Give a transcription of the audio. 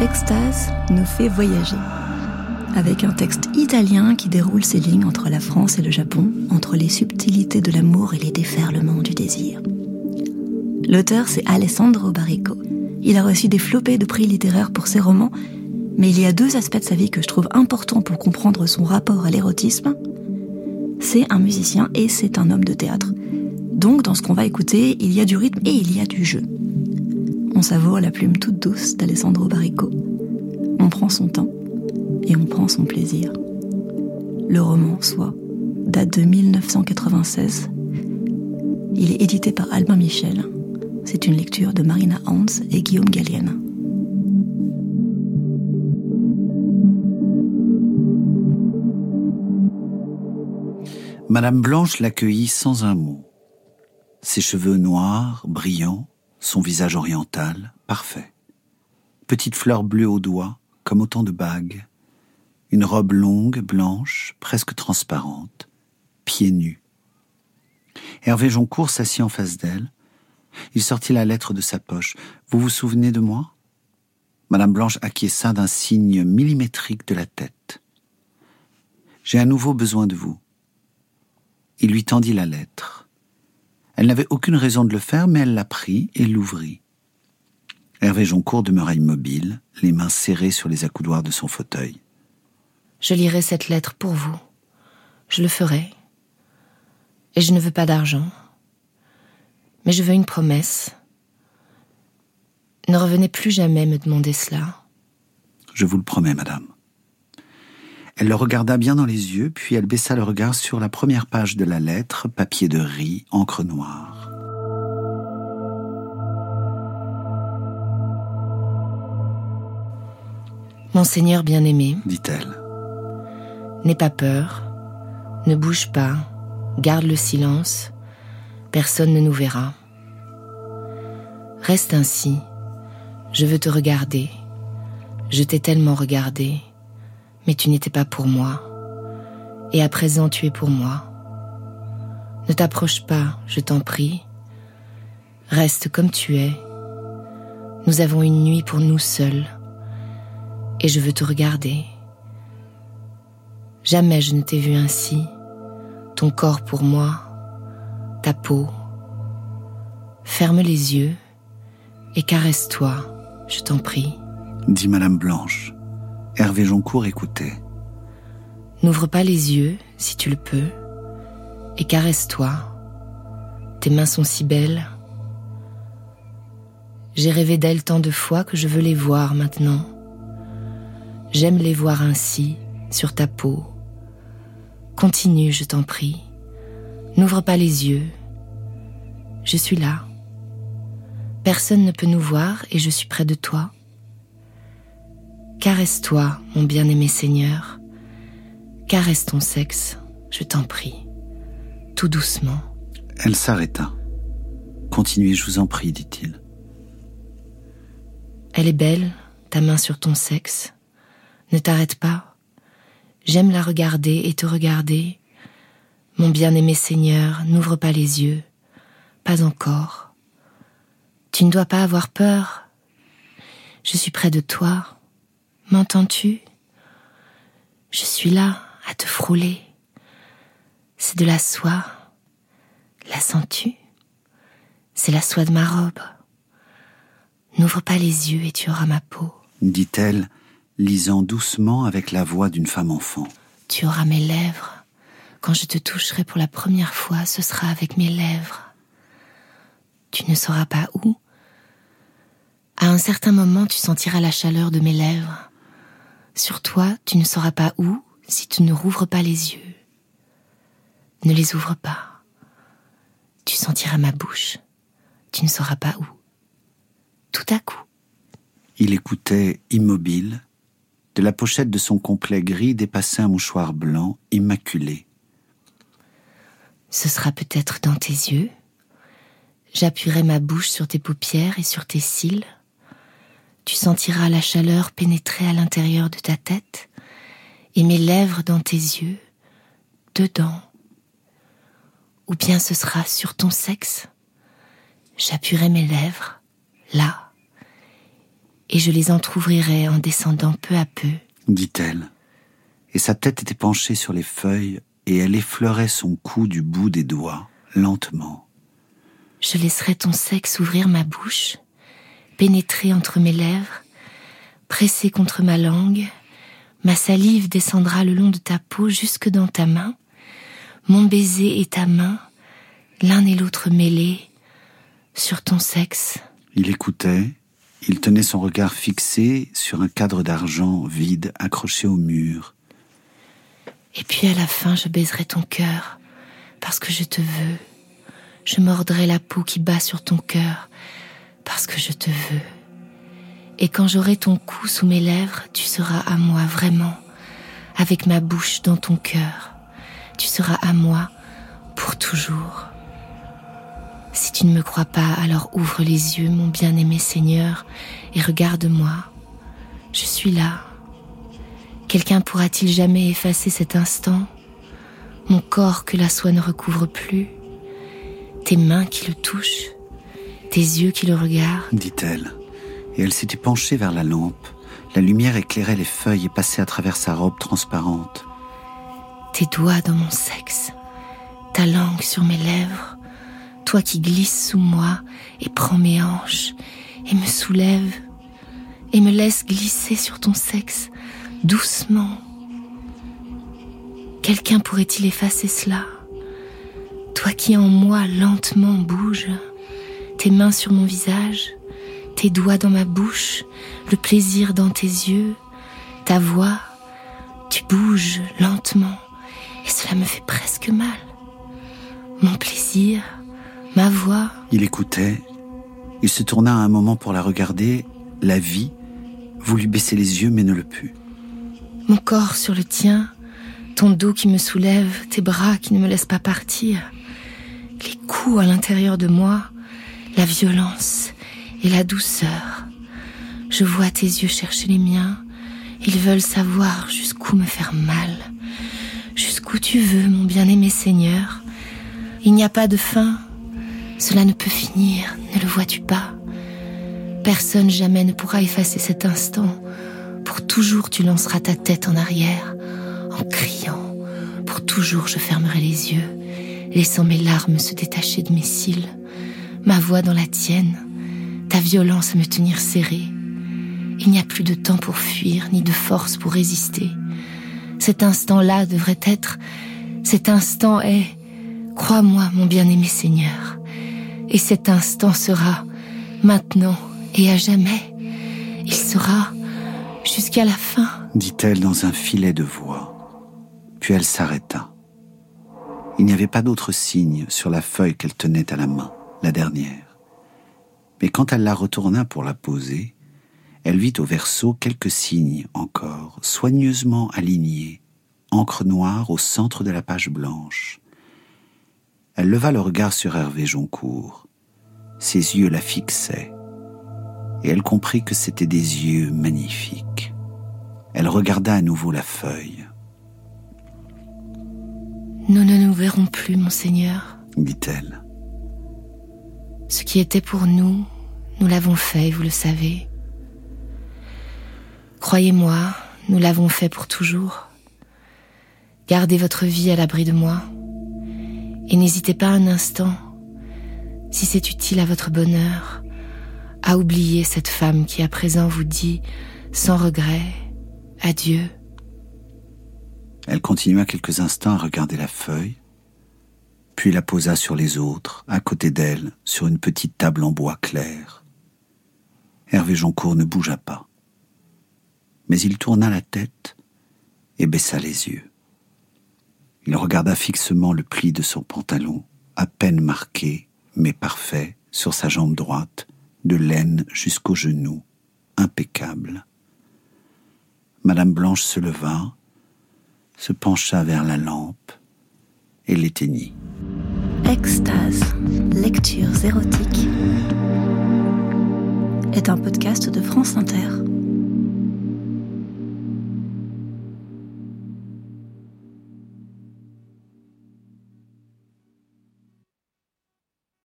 Extase nous fait voyager. Avec un texte italien qui déroule ses lignes entre la France et le Japon, entre les subtilités de l'amour et les déferlements du désir. L'auteur, c'est Alessandro Barrico. Il a reçu des flopées de prix littéraires pour ses romans, mais il y a deux aspects de sa vie que je trouve importants pour comprendre son rapport à l'érotisme. C'est un musicien et c'est un homme de théâtre. Donc, dans ce qu'on va écouter, il y a du rythme et il y a du jeu. On savoure la plume toute douce d'Alessandro Barrico. On prend son temps et on prend son plaisir. Le roman, soit, date de 1996. Il est édité par Albin Michel. C'est une lecture de Marina Hans et Guillaume Gallienne. Madame Blanche l'accueillit sans un mot. Ses cheveux noirs, brillants, son visage oriental, parfait. Petite fleur bleue aux doigts, comme autant de bagues. Une robe longue, blanche, presque transparente, pieds nus. Hervé Joncourt s'assit en face d'elle. Il sortit la lettre de sa poche. Vous vous souvenez de moi? Madame Blanche acquiesça d'un signe millimétrique de la tête. J'ai à nouveau besoin de vous. Il lui tendit la lettre. Elle n'avait aucune raison de le faire, mais elle la prit et l'ouvrit. Hervé Joncourt demeura immobile, les mains serrées sur les accoudoirs de son fauteuil. Je lirai cette lettre pour vous. Je le ferai. Et je ne veux pas d'argent. Mais je veux une promesse. Ne revenez plus jamais me demander cela. Je vous le promets, madame. Elle le regarda bien dans les yeux, puis elle baissa le regard sur la première page de la lettre, papier de riz, encre noire. Monseigneur bien-aimé, dit-elle, n'aie pas peur, ne bouge pas, garde le silence, personne ne nous verra. Reste ainsi, je veux te regarder, je t'ai tellement regardé mais tu n'étais pas pour moi. Et à présent tu es pour moi. Ne t'approche pas, je t'en prie. Reste comme tu es. Nous avons une nuit pour nous seuls. Et je veux te regarder. Jamais je ne t'ai vu ainsi. Ton corps pour moi, ta peau. Ferme les yeux et caresse-toi, je t'en prie. Dit Madame Blanche. Hervé Joncourt écoutait. N'ouvre pas les yeux, si tu le peux, et caresse-toi. Tes mains sont si belles. J'ai rêvé d'elles tant de fois que je veux les voir maintenant. J'aime les voir ainsi, sur ta peau. Continue, je t'en prie. N'ouvre pas les yeux. Je suis là. Personne ne peut nous voir et je suis près de toi. Caresse-toi, mon bien-aimé Seigneur. Caresse ton sexe, je t'en prie. Tout doucement. Elle s'arrêta. Continuez, je vous en prie, dit-il. Elle est belle, ta main sur ton sexe. Ne t'arrête pas. J'aime la regarder et te regarder. Mon bien-aimé Seigneur, n'ouvre pas les yeux. Pas encore. Tu ne dois pas avoir peur. Je suis près de toi. M'entends-tu? Je suis là à te frôler. C'est de la soie. La sens-tu? C'est la soie de ma robe. N'ouvre pas les yeux et tu auras ma peau. Dit-elle, lisant doucement avec la voix d'une femme enfant. Tu auras mes lèvres. Quand je te toucherai pour la première fois, ce sera avec mes lèvres. Tu ne sauras pas où. À un certain moment, tu sentiras la chaleur de mes lèvres. Sur toi, tu ne sauras pas où si tu ne rouvres pas les yeux. Ne les ouvre pas. Tu sentiras ma bouche. Tu ne sauras pas où. Tout à coup. Il écoutait immobile. De la pochette de son complet gris dépassait un mouchoir blanc, immaculé. Ce sera peut-être dans tes yeux. J'appuierai ma bouche sur tes paupières et sur tes cils. Tu sentiras la chaleur pénétrer à l'intérieur de ta tête et mes lèvres dans tes yeux, dedans. Ou bien ce sera sur ton sexe. J'appuierai mes lèvres, là, et je les entr'ouvrirai en descendant peu à peu, dit-elle. Et sa tête était penchée sur les feuilles et elle effleurait son cou du bout des doigts, lentement. Je laisserai ton sexe ouvrir ma bouche, pénétrer entre mes lèvres, presser contre ma langue, ma salive descendra le long de ta peau jusque dans ta main, mon baiser et ta main, l'un et l'autre mêlés, sur ton sexe. Il écoutait, il tenait son regard fixé sur un cadre d'argent vide accroché au mur. Et puis à la fin, je baiserai ton cœur, parce que je te veux. Je mordrai la peau qui bat sur ton cœur, parce que je te veux. Et quand j'aurai ton cou sous mes lèvres, tu seras à moi vraiment, avec ma bouche dans ton cœur. Tu seras à moi pour toujours. Si tu ne me crois pas, alors ouvre les yeux, mon bien-aimé Seigneur, et regarde-moi. Je suis là. Quelqu'un pourra-t-il jamais effacer cet instant? Mon corps que la soie ne recouvre plus Tes mains qui le touchent Tes yeux qui le regardent dit-elle. Et elle s'était penchée vers la lampe. La lumière éclairait les feuilles et passait à travers sa robe transparente. Tes doigts dans mon sexe, ta langue sur mes lèvres, toi qui glisses sous moi et prends mes hanches et me soulève et me laisse glisser sur ton sexe doucement. Quelqu'un pourrait-il effacer cela? Toi qui en moi lentement bouge, tes mains sur mon visage, tes doigts dans ma bouche, le plaisir dans tes yeux, ta voix, tu bouges lentement et cela me fait presque mal. Mon plaisir, Ma voix. Il écoutait. Il se tourna un moment pour la regarder. La vie voulut baisser les yeux mais ne le put. Mon corps sur le tien, ton dos qui me soulève, tes bras qui ne me laissent pas partir, les coups à l'intérieur de moi, la violence et la douceur. Je vois tes yeux chercher les miens. Ils veulent savoir jusqu'où me faire mal. Jusqu'où tu veux, mon bien-aimé Seigneur. Il n'y a pas de fin, cela ne peut finir, ne le vois-tu pas? Personne jamais ne pourra effacer cet instant. Pour toujours tu lanceras ta tête en arrière, en criant. Pour toujours je fermerai les yeux, laissant mes larmes se détacher de mes cils, ma voix dans la tienne, ta violence à me tenir serrée. Il n'y a plus de temps pour fuir, ni de force pour résister. Cet instant-là devrait être, cet instant est, crois-moi mon bien-aimé Seigneur, et cet instant sera maintenant et à jamais. Il sera jusqu'à la fin, dit-elle dans un filet de voix. Puis elle s'arrêta. Il n'y avait pas d'autre signe sur la feuille qu'elle tenait à la main, la dernière. Mais quand elle la retourna pour la poser, elle vit au verso quelques signes encore, soigneusement alignés, encre noire au centre de la page blanche. Elle leva le regard sur Hervé Joncourt. Ses yeux la fixaient, et elle comprit que c'étaient des yeux magnifiques. Elle regarda à nouveau la feuille. Nous ne nous verrons plus, monseigneur, dit-elle. Ce qui était pour nous, nous l'avons fait, vous le savez. Croyez-moi, nous l'avons fait pour toujours. Gardez votre vie à l'abri de moi. Et n'hésitez pas un instant, si c'est utile à votre bonheur, à oublier cette femme qui à présent vous dit, sans regret, adieu. Elle continua quelques instants à regarder la feuille, puis la posa sur les autres, à côté d'elle, sur une petite table en bois clair. Hervé Joncourt ne bougea pas, mais il tourna la tête et baissa les yeux. Il regarda fixement le pli de son pantalon, à peine marqué, mais parfait, sur sa jambe droite, de laine jusqu'au genou, impeccable. Madame Blanche se leva, se pencha vers la lampe et l'éteignit. Extase, lectures érotiques, est un podcast de France Inter.